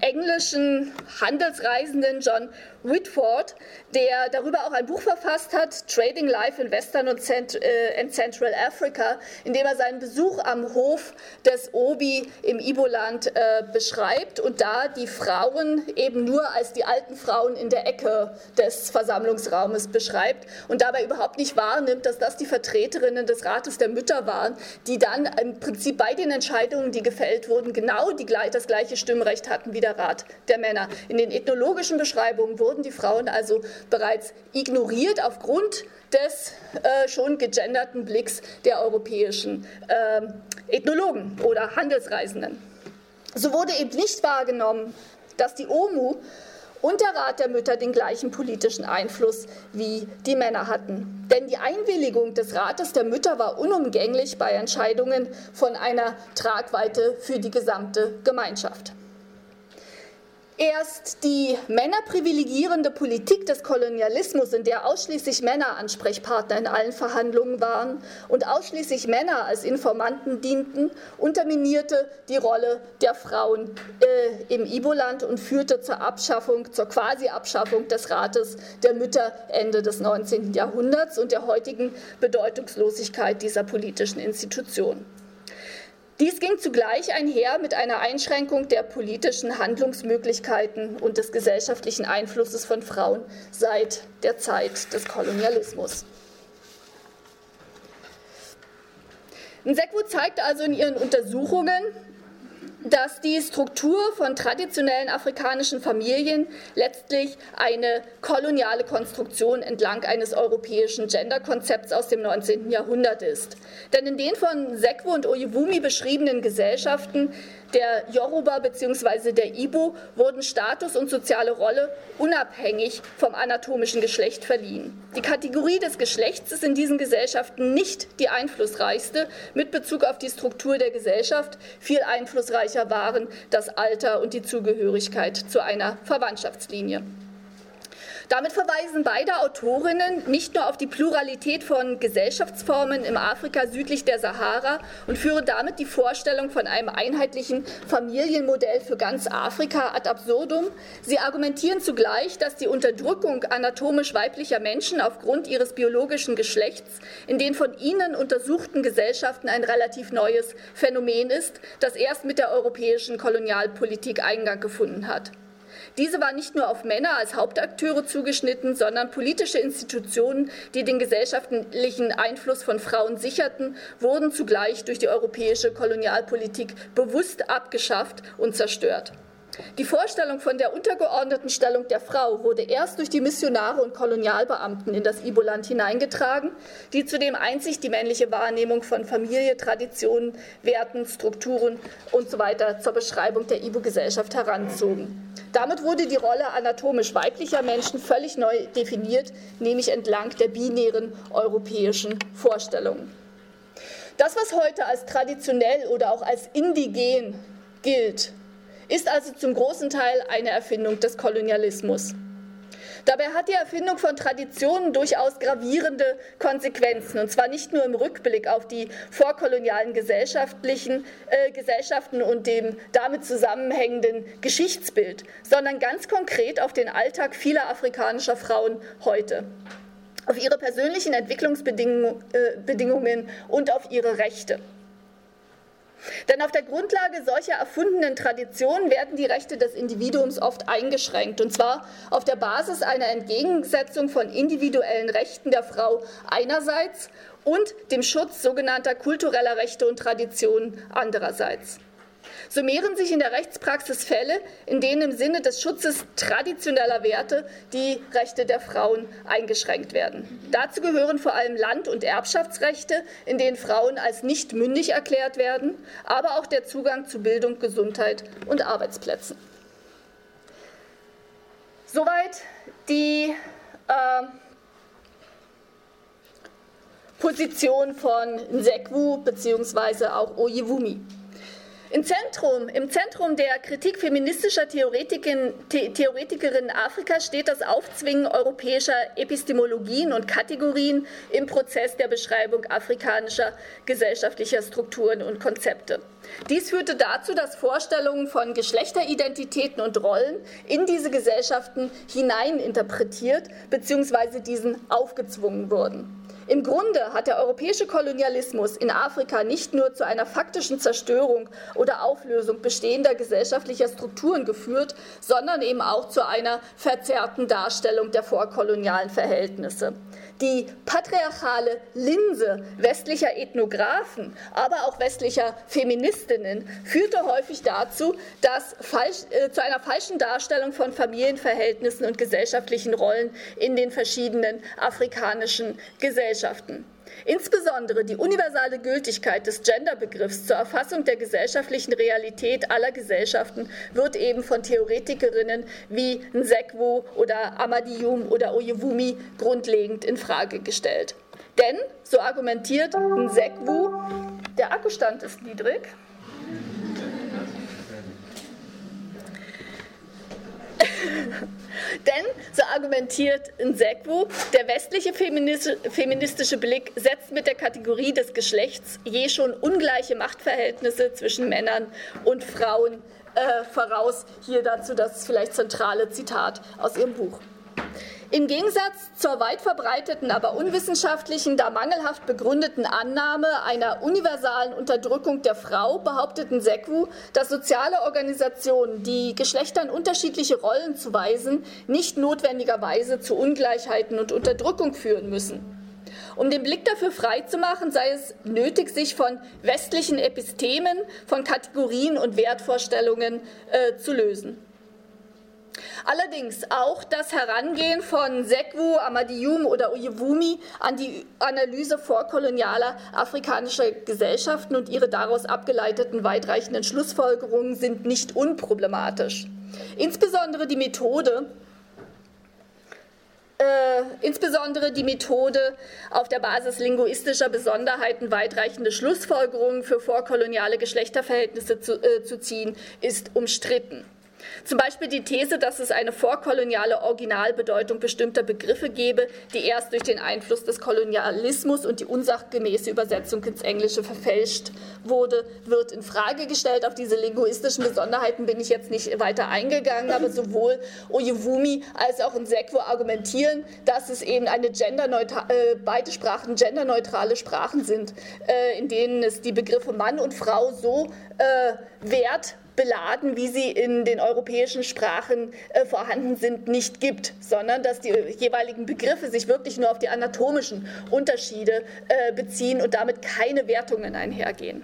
englischen Handelsreisenden John Whitford, der darüber auch ein Buch verfasst hat, Trading Life in Western äh, Central Africa, in dem er seinen Besuch am Hof des Obi im Iboland äh, beschreibt und da die Frauen eben nur als die alten Frauen in der Ecke des Versammlungsraumes beschreibt und dabei überhaupt nicht wahrnimmt, dass das die Vertreterinnen des Rates der Mütter waren, die dann im Prinzip bei den Entscheidungen, die gefällt wurden, genau die, das gleiche Stimmrecht hatten wie der Rat der Männer. In den ethnologischen Beschreibungen wurden die Frauen also bereits ignoriert aufgrund des äh, schon gegenderten Blicks der europäischen äh, Ethnologen oder Handelsreisenden. So wurde eben nicht wahrgenommen, dass die OMU und der Rat der Mütter den gleichen politischen Einfluss wie die Männer hatten. Denn die Einwilligung des Rates der Mütter war unumgänglich bei Entscheidungen von einer Tragweite für die gesamte Gemeinschaft. Erst die männerprivilegierende Politik des Kolonialismus, in der ausschließlich Männer Ansprechpartner in allen Verhandlungen waren und ausschließlich Männer als Informanten dienten, unterminierte die Rolle der Frauen äh, im Iboland und führte zur Abschaffung, zur Quasi-Abschaffung des Rates der Mütter Ende des 19. Jahrhunderts und der heutigen Bedeutungslosigkeit dieser politischen Institution. Dies ging zugleich einher mit einer Einschränkung der politischen Handlungsmöglichkeiten und des gesellschaftlichen Einflusses von Frauen seit der Zeit des Kolonialismus. Nsekwu zeigt also in ihren Untersuchungen, dass die Struktur von traditionellen afrikanischen Familien letztlich eine koloniale Konstruktion entlang eines europäischen Genderkonzepts aus dem 19. Jahrhundert ist. Denn in den von Sekwo und Oyewumi beschriebenen Gesellschaften der Yoruba bzw. der Ibo wurden Status und soziale Rolle unabhängig vom anatomischen Geschlecht verliehen. Die Kategorie des Geschlechts ist in diesen Gesellschaften nicht die einflussreichste mit Bezug auf die Struktur der Gesellschaft. Viel einflussreicher waren das Alter und die Zugehörigkeit zu einer Verwandtschaftslinie. Damit verweisen beide Autorinnen nicht nur auf die Pluralität von Gesellschaftsformen im Afrika südlich der Sahara und führen damit die Vorstellung von einem einheitlichen Familienmodell für ganz Afrika ad absurdum. Sie argumentieren zugleich, dass die Unterdrückung anatomisch weiblicher Menschen aufgrund ihres biologischen Geschlechts in den von ihnen untersuchten Gesellschaften ein relativ neues Phänomen ist, das erst mit der europäischen Kolonialpolitik Eingang gefunden hat. Diese war nicht nur auf Männer als Hauptakteure zugeschnitten, sondern politische Institutionen, die den gesellschaftlichen Einfluss von Frauen sicherten, wurden zugleich durch die europäische Kolonialpolitik bewusst abgeschafft und zerstört. Die Vorstellung von der untergeordneten Stellung der Frau wurde erst durch die Missionare und Kolonialbeamten in das Iboland hineingetragen, die zudem einzig die männliche Wahrnehmung von Familie, Traditionen, Werten, Strukturen usw. So zur Beschreibung der Ibo-Gesellschaft heranzogen. Damit wurde die Rolle anatomisch weiblicher Menschen völlig neu definiert, nämlich entlang der binären europäischen Vorstellungen. Das, was heute als traditionell oder auch als indigen gilt, ist also zum großen Teil eine Erfindung des Kolonialismus. Dabei hat die Erfindung von Traditionen durchaus gravierende Konsequenzen, und zwar nicht nur im Rückblick auf die vorkolonialen gesellschaftlichen äh, Gesellschaften und dem damit zusammenhängenden Geschichtsbild, sondern ganz konkret auf den Alltag vieler afrikanischer Frauen heute auf ihre persönlichen Entwicklungsbedingungen äh, und auf ihre Rechte. Denn auf der Grundlage solcher erfundenen Traditionen werden die Rechte des Individuums oft eingeschränkt, und zwar auf der Basis einer Entgegensetzung von individuellen Rechten der Frau einerseits und dem Schutz sogenannter kultureller Rechte und Traditionen andererseits summieren sich in der Rechtspraxis Fälle, in denen im Sinne des Schutzes traditioneller Werte die Rechte der Frauen eingeschränkt werden. Dazu gehören vor allem Land- und Erbschaftsrechte, in denen Frauen als nicht mündig erklärt werden, aber auch der Zugang zu Bildung, Gesundheit und Arbeitsplätzen. Soweit die äh, Position von Nsekwu bzw. auch Oyewumi. Im Zentrum, Im Zentrum der Kritik feministischer Theoretikerin, Theoretikerinnen Afrikas steht das Aufzwingen europäischer Epistemologien und Kategorien im Prozess der Beschreibung afrikanischer gesellschaftlicher Strukturen und Konzepte. Dies führte dazu, dass Vorstellungen von Geschlechteridentitäten und Rollen in diese Gesellschaften hineininterpretiert bzw. diesen aufgezwungen wurden. Im Grunde hat der europäische Kolonialismus in Afrika nicht nur zu einer faktischen Zerstörung oder Auflösung bestehender gesellschaftlicher Strukturen geführt, sondern eben auch zu einer verzerrten Darstellung der vorkolonialen Verhältnisse. Die patriarchale Linse westlicher Ethnographen, aber auch westlicher Feministinnen führte häufig dazu, dass falsch, äh, zu einer falschen Darstellung von Familienverhältnissen und gesellschaftlichen Rollen in den verschiedenen afrikanischen Gesellschaften. Insbesondere die universale Gültigkeit des Genderbegriffs zur Erfassung der gesellschaftlichen Realität aller Gesellschaften wird eben von Theoretikerinnen wie Nsekwu oder Amadiyum oder Oyewumi grundlegend in Frage gestellt. Denn, so argumentiert Nsekwu, der Akkustand ist niedrig. Denn, so argumentiert Nsekwu, der westliche feministische Blick setzt mit der Kategorie des Geschlechts je schon ungleiche Machtverhältnisse zwischen Männern und Frauen äh, voraus. Hier dazu das vielleicht zentrale Zitat aus ihrem Buch. Im Gegensatz zur weit verbreiteten, aber unwissenschaftlichen, da mangelhaft begründeten Annahme einer universalen Unterdrückung der Frau behaupteten Sekwu, dass soziale Organisationen, die Geschlechtern unterschiedliche Rollen zuweisen, nicht notwendigerweise zu Ungleichheiten und Unterdrückung führen müssen. Um den Blick dafür freizumachen, sei es nötig, sich von westlichen Epistemen, von Kategorien und Wertvorstellungen äh, zu lösen. Allerdings auch das Herangehen von Sekwu, Amadiyum oder Uyewumi an die Analyse vorkolonialer afrikanischer Gesellschaften und ihre daraus abgeleiteten weitreichenden Schlussfolgerungen sind nicht unproblematisch. Insbesondere die Methode, äh, insbesondere die Methode, auf der Basis linguistischer Besonderheiten weitreichende Schlussfolgerungen für vorkoloniale Geschlechterverhältnisse zu, äh, zu ziehen, ist umstritten. Zum Beispiel die These, dass es eine vorkoloniale Originalbedeutung bestimmter Begriffe gebe, die erst durch den Einfluss des Kolonialismus und die unsachgemäße Übersetzung ins Englische verfälscht wurde, wird in Frage gestellt. Auf diese linguistischen Besonderheiten bin ich jetzt nicht weiter eingegangen, aber sowohl Oyewumi als auch Nsekwo argumentieren, dass es eben eine äh, beide Sprachen genderneutrale Sprachen sind, äh, in denen es die Begriffe Mann und Frau so äh, wert beladen, wie sie in den europäischen Sprachen äh, vorhanden sind, nicht gibt, sondern dass die jeweiligen Begriffe sich wirklich nur auf die anatomischen Unterschiede äh, beziehen und damit keine Wertungen einhergehen.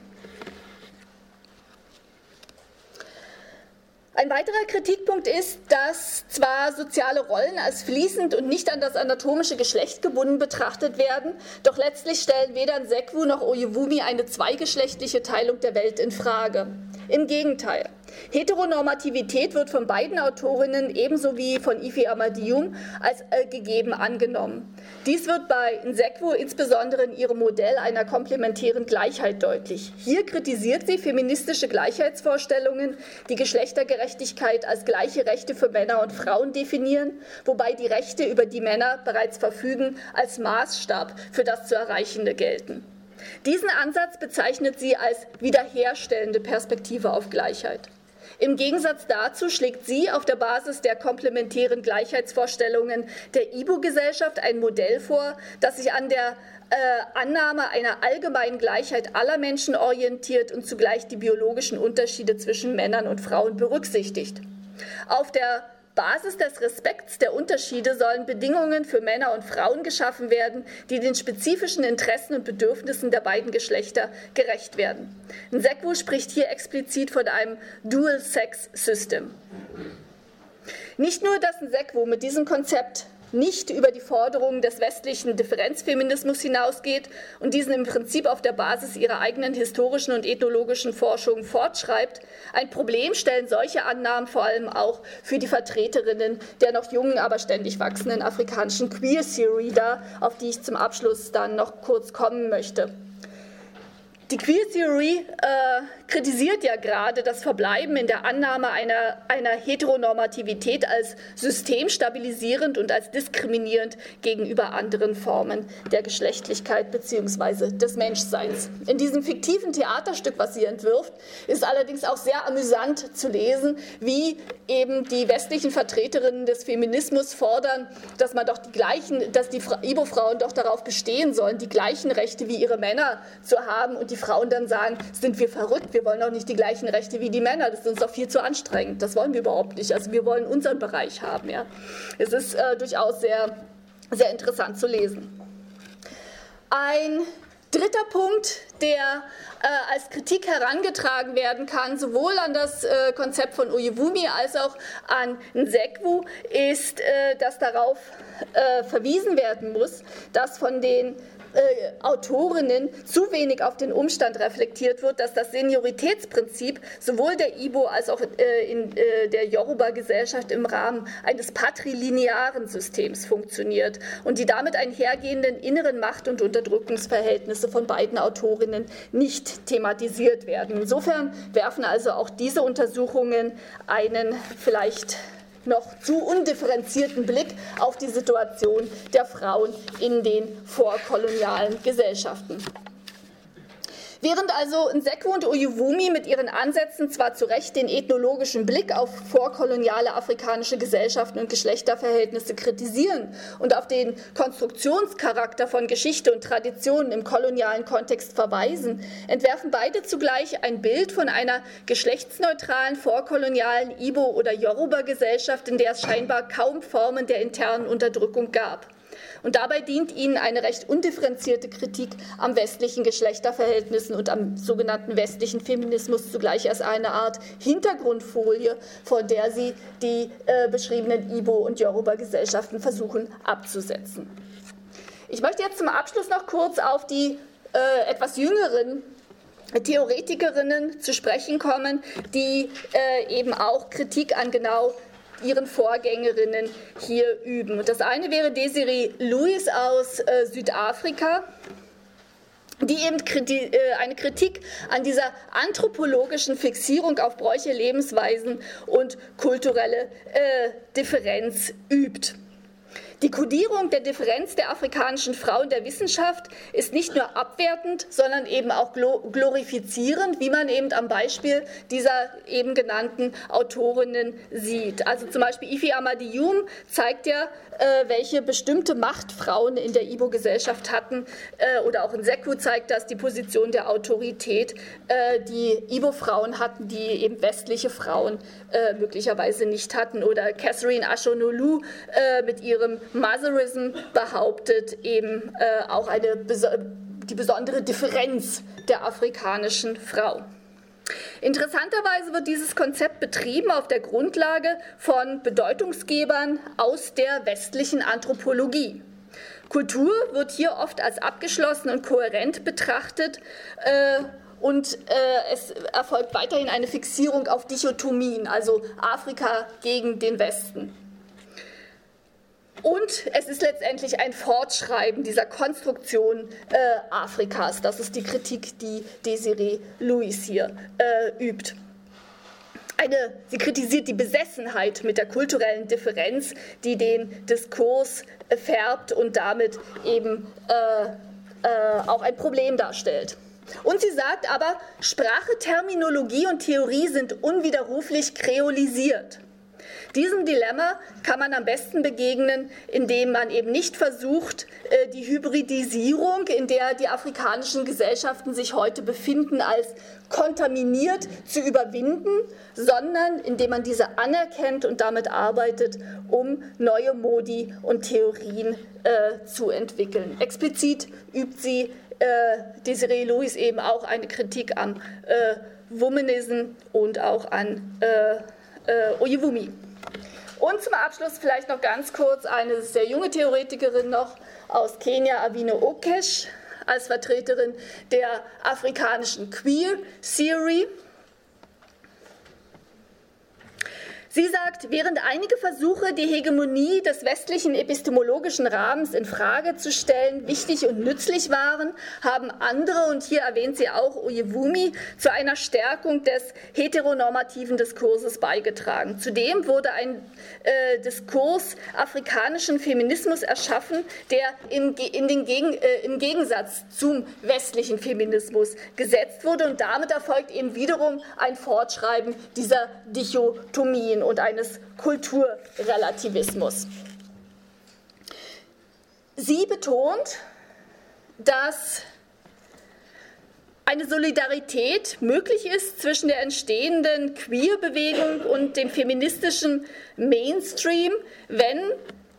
Ein weiterer Kritikpunkt ist, dass zwar soziale Rollen als fließend und nicht an das anatomische Geschlecht gebunden betrachtet werden, doch letztlich stellen weder Nsekwu noch Oyewumi eine zweigeschlechtliche Teilung der Welt in Frage. Im Gegenteil. Heteronormativität wird von beiden Autorinnen ebenso wie von Ife Amadium als äh, gegeben angenommen. Dies wird bei Nsekwo insbesondere in ihrem Modell einer komplementären Gleichheit deutlich. Hier kritisiert sie feministische Gleichheitsvorstellungen, die Geschlechtergerechtigkeit als gleiche Rechte für Männer und Frauen definieren, wobei die Rechte, über die Männer bereits verfügen, als Maßstab für das zu Erreichende gelten. Diesen Ansatz bezeichnet sie als wiederherstellende Perspektive auf Gleichheit. Im Gegensatz dazu schlägt sie auf der Basis der komplementären Gleichheitsvorstellungen der IBO-Gesellschaft ein Modell vor, das sich an der äh, Annahme einer allgemeinen Gleichheit aller Menschen orientiert und zugleich die biologischen Unterschiede zwischen Männern und Frauen berücksichtigt. Auf der Basis des Respekts der Unterschiede sollen Bedingungen für Männer und Frauen geschaffen werden, die den spezifischen Interessen und Bedürfnissen der beiden Geschlechter gerecht werden. Nsekwu spricht hier explizit von einem Dual-Sex-System. Nicht nur, dass Nsekwu mit diesem Konzept nicht über die Forderungen des westlichen Differenzfeminismus hinausgeht und diesen im Prinzip auf der Basis ihrer eigenen historischen und ethnologischen Forschung fortschreibt. Ein Problem stellen solche Annahmen vor allem auch für die Vertreterinnen der noch jungen, aber ständig wachsenden afrikanischen Queer Theory dar, auf die ich zum Abschluss dann noch kurz kommen möchte. Die Queer Theory äh, kritisiert ja gerade das Verbleiben in der Annahme einer, einer Heteronormativität als systemstabilisierend und als diskriminierend gegenüber anderen Formen der Geschlechtlichkeit bzw. des Menschseins. In diesem fiktiven Theaterstück, was sie entwirft, ist allerdings auch sehr amüsant zu lesen, wie eben die westlichen Vertreterinnen des Feminismus fordern, dass man doch die gleichen, dass die Ibo-Frauen doch darauf bestehen sollen, die gleichen Rechte wie ihre Männer zu haben und die Frauen dann sagen, sind wir verrückt, wir wollen doch nicht die gleichen Rechte wie die Männer, das ist uns doch viel zu anstrengend, das wollen wir überhaupt nicht. Also wir wollen unseren Bereich haben. Ja. Es ist äh, durchaus sehr, sehr interessant zu lesen. Ein dritter Punkt, der äh, als Kritik herangetragen werden kann, sowohl an das äh, Konzept von Uyewumi als auch an Nsekwu, ist, äh, dass darauf äh, verwiesen werden muss, dass von den äh, Autorinnen zu wenig auf den Umstand reflektiert wird, dass das Senioritätsprinzip sowohl der Ibo als auch äh, in äh, der Yoruba-Gesellschaft im Rahmen eines patrilinearen Systems funktioniert und die damit einhergehenden inneren Macht- und Unterdrückungsverhältnisse von beiden Autorinnen nicht thematisiert werden. Insofern werfen also auch diese Untersuchungen einen vielleicht noch zu undifferenzierten Blick auf die Situation der Frauen in den vorkolonialen Gesellschaften. Während also Nseku und Oyewumi mit ihren Ansätzen zwar zu Recht den ethnologischen Blick auf vorkoloniale afrikanische Gesellschaften und Geschlechterverhältnisse kritisieren und auf den Konstruktionscharakter von Geschichte und Traditionen im kolonialen Kontext verweisen, entwerfen beide zugleich ein Bild von einer geschlechtsneutralen vorkolonialen Ibo- oder Yoruba-Gesellschaft, in der es scheinbar kaum Formen der internen Unterdrückung gab. Und dabei dient ihnen eine recht undifferenzierte Kritik am westlichen Geschlechterverhältnissen und am sogenannten westlichen Feminismus zugleich als eine Art Hintergrundfolie, vor der sie die äh, beschriebenen Ibo- und Yoruba-Gesellschaften versuchen abzusetzen. Ich möchte jetzt zum Abschluss noch kurz auf die äh, etwas jüngeren Theoretikerinnen zu sprechen kommen, die äh, eben auch Kritik an genau ihren Vorgängerinnen hier üben. Und das eine wäre Desiree Lewis aus äh, Südafrika die eben äh, eine Kritik an dieser anthropologischen Fixierung auf Bräuche, Lebensweisen und kulturelle äh, Differenz übt. Die Kodierung der Differenz der afrikanischen Frau in der Wissenschaft ist nicht nur abwertend, sondern eben auch glorifizierend, wie man eben am Beispiel dieser eben genannten Autorinnen sieht. Also zum Beispiel Ifi Amadiyum zeigt ja, äh, welche bestimmte Macht Frauen in der Ibo-Gesellschaft hatten, äh, oder auch in Seku zeigt das die Position der Autorität, äh, die Ibo-Frauen hatten, die eben westliche Frauen möglicherweise nicht hatten. Oder Catherine Ashonolu mit ihrem Motherism behauptet eben äh, auch eine, die besondere Differenz der afrikanischen Frau. Interessanterweise wird dieses Konzept betrieben auf der Grundlage von Bedeutungsgebern aus der westlichen Anthropologie. Kultur wird hier oft als abgeschlossen und kohärent betrachtet äh, und äh, es erfolgt weiterhin eine Fixierung auf Dichotomien, also Afrika gegen den Westen. Und es ist letztendlich ein Fortschreiben dieser Konstruktion äh, Afrikas. Das ist die Kritik, die Desiree Louis hier äh, übt. Eine, sie kritisiert die Besessenheit mit der kulturellen Differenz, die den Diskurs färbt und damit eben äh, äh, auch ein Problem darstellt. Und sie sagt aber, Sprache, Terminologie und Theorie sind unwiderruflich kreolisiert. Diesem Dilemma kann man am besten begegnen, indem man eben nicht versucht, äh, die Hybridisierung, in der die afrikanischen Gesellschaften sich heute befinden, als kontaminiert zu überwinden, sondern indem man diese anerkennt und damit arbeitet, um neue Modi und Theorien äh, zu entwickeln. Explizit übt sie äh, Desiree Louis eben auch eine Kritik am äh, Womanism und auch an äh, äh, Oyewumi. Und zum Abschluss vielleicht noch ganz kurz eine sehr junge Theoretikerin noch aus Kenia, Avine Okesh, als Vertreterin der afrikanischen Queer Theory. Sie sagt, während einige Versuche, die Hegemonie des westlichen epistemologischen Rahmens in Frage zu stellen, wichtig und nützlich waren, haben andere, und hier erwähnt sie auch Oyewumi, zu einer Stärkung des heteronormativen Diskurses beigetragen. Zudem wurde ein äh, Diskurs afrikanischen Feminismus erschaffen, der in, in den Gegen, äh, im Gegensatz zum westlichen Feminismus gesetzt wurde. Und damit erfolgt eben wiederum ein Fortschreiben dieser Dichotomien und eines Kulturrelativismus. Sie betont, dass eine Solidarität möglich ist zwischen der entstehenden Queer-Bewegung und dem feministischen Mainstream, wenn,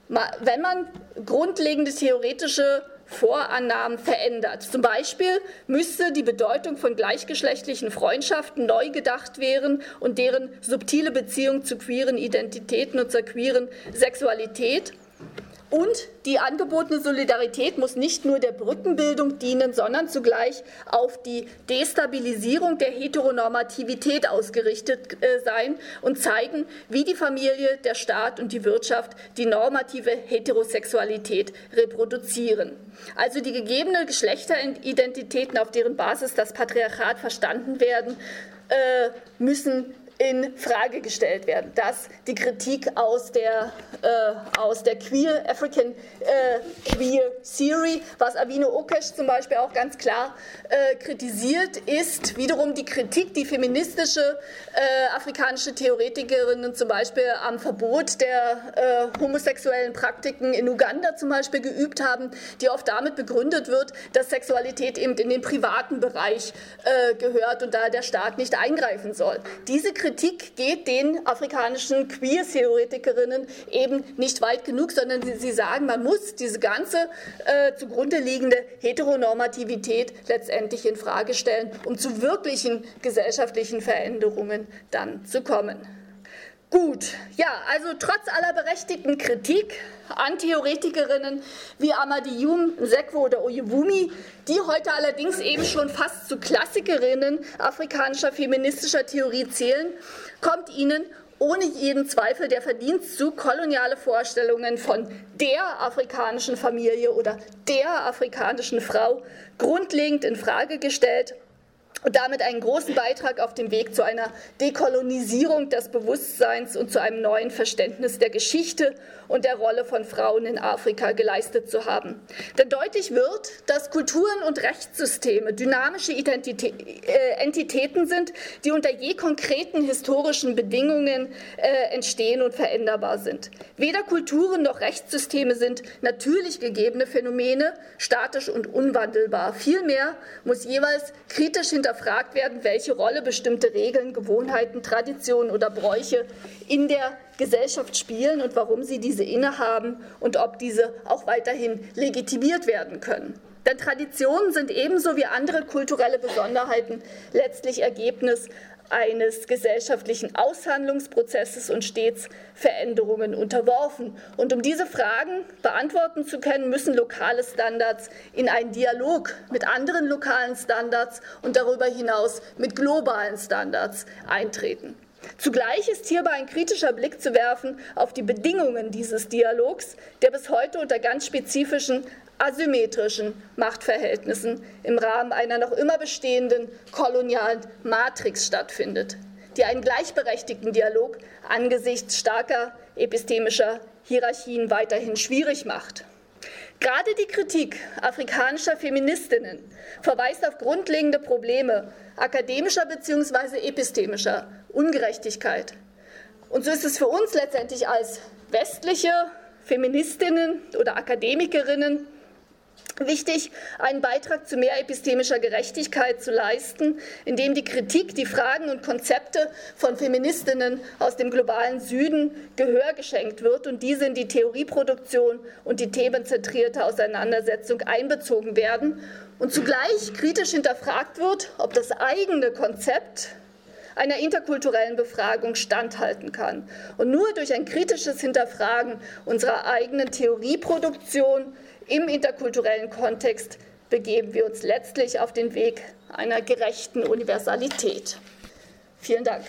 wenn man grundlegende theoretische Vorannahmen verändert. Zum Beispiel müsste die Bedeutung von gleichgeschlechtlichen Freundschaften neu gedacht werden und deren subtile Beziehung zu queeren Identitäten und zur queeren Sexualität und die angebotene Solidarität muss nicht nur der Brückenbildung dienen, sondern zugleich auf die Destabilisierung der Heteronormativität ausgerichtet äh, sein und zeigen, wie die Familie, der Staat und die Wirtschaft die normative Heterosexualität reproduzieren. Also die gegebenen Geschlechteridentitäten, auf deren Basis das Patriarchat verstanden werden, äh, müssen in Frage gestellt werden, dass die Kritik aus der, äh, aus der Queer African äh, Queer Theory, was Avino Okesh zum Beispiel auch ganz klar äh, kritisiert, ist wiederum die Kritik, die feministische äh, afrikanische Theoretikerinnen zum Beispiel am Verbot der äh, homosexuellen Praktiken in Uganda zum Beispiel geübt haben, die oft damit begründet wird, dass Sexualität eben in den privaten Bereich äh, gehört und da der Staat nicht eingreifen soll. Diese Kritik geht den afrikanischen Queer-Theoretikerinnen eben nicht weit genug, sondern sie, sie sagen, man muss diese ganze äh, zugrunde liegende Heteronormativität letztendlich in Frage stellen, um zu wirklichen gesellschaftlichen Veränderungen dann zu kommen. Gut, ja, also trotz aller berechtigten Kritik an Theoretikerinnen wie Amadiyum, Sekwo oder Oyewumi, die heute allerdings eben schon fast zu Klassikerinnen afrikanischer feministischer Theorie zählen, kommt ihnen ohne jeden Zweifel der Verdienst zu, koloniale Vorstellungen von der afrikanischen Familie oder der afrikanischen Frau grundlegend in Frage gestellt und damit einen großen Beitrag auf dem Weg zu einer Dekolonisierung des Bewusstseins und zu einem neuen Verständnis der Geschichte und der Rolle von Frauen in Afrika geleistet zu haben. Denn deutlich wird, dass Kulturen und Rechtssysteme dynamische äh, Entitäten sind, die unter je konkreten historischen Bedingungen äh, entstehen und veränderbar sind. Weder Kulturen noch Rechtssysteme sind natürlich gegebene Phänomene, statisch und unwandelbar. Vielmehr muss jeweils kritisch hinterfragt werden, welche Rolle bestimmte Regeln, Gewohnheiten, Traditionen oder Bräuche in der Gesellschaft spielen und warum sie diese innehaben und ob diese auch weiterhin legitimiert werden können. Denn Traditionen sind ebenso wie andere kulturelle Besonderheiten letztlich Ergebnis eines gesellschaftlichen Aushandlungsprozesses und stets Veränderungen unterworfen. Und um diese Fragen beantworten zu können, müssen lokale Standards in einen Dialog mit anderen lokalen Standards und darüber hinaus mit globalen Standards eintreten. Zugleich ist hierbei ein kritischer Blick zu werfen auf die Bedingungen dieses Dialogs, der bis heute unter ganz spezifischen asymmetrischen Machtverhältnissen im Rahmen einer noch immer bestehenden kolonialen Matrix stattfindet, die einen gleichberechtigten Dialog angesichts starker epistemischer Hierarchien weiterhin schwierig macht. Gerade die Kritik afrikanischer Feministinnen verweist auf grundlegende Probleme akademischer bzw. epistemischer Ungerechtigkeit. Und so ist es für uns letztendlich als westliche Feministinnen oder Akademikerinnen wichtig, einen Beitrag zu mehr epistemischer Gerechtigkeit zu leisten, indem die Kritik, die Fragen und Konzepte von Feministinnen aus dem globalen Süden Gehör geschenkt wird und diese in die Theorieproduktion und die themenzentrierte Auseinandersetzung einbezogen werden und zugleich kritisch hinterfragt wird, ob das eigene Konzept einer interkulturellen Befragung standhalten kann. Und nur durch ein kritisches Hinterfragen unserer eigenen Theorieproduktion im interkulturellen Kontext begeben wir uns letztlich auf den Weg einer gerechten Universalität. Vielen Dank.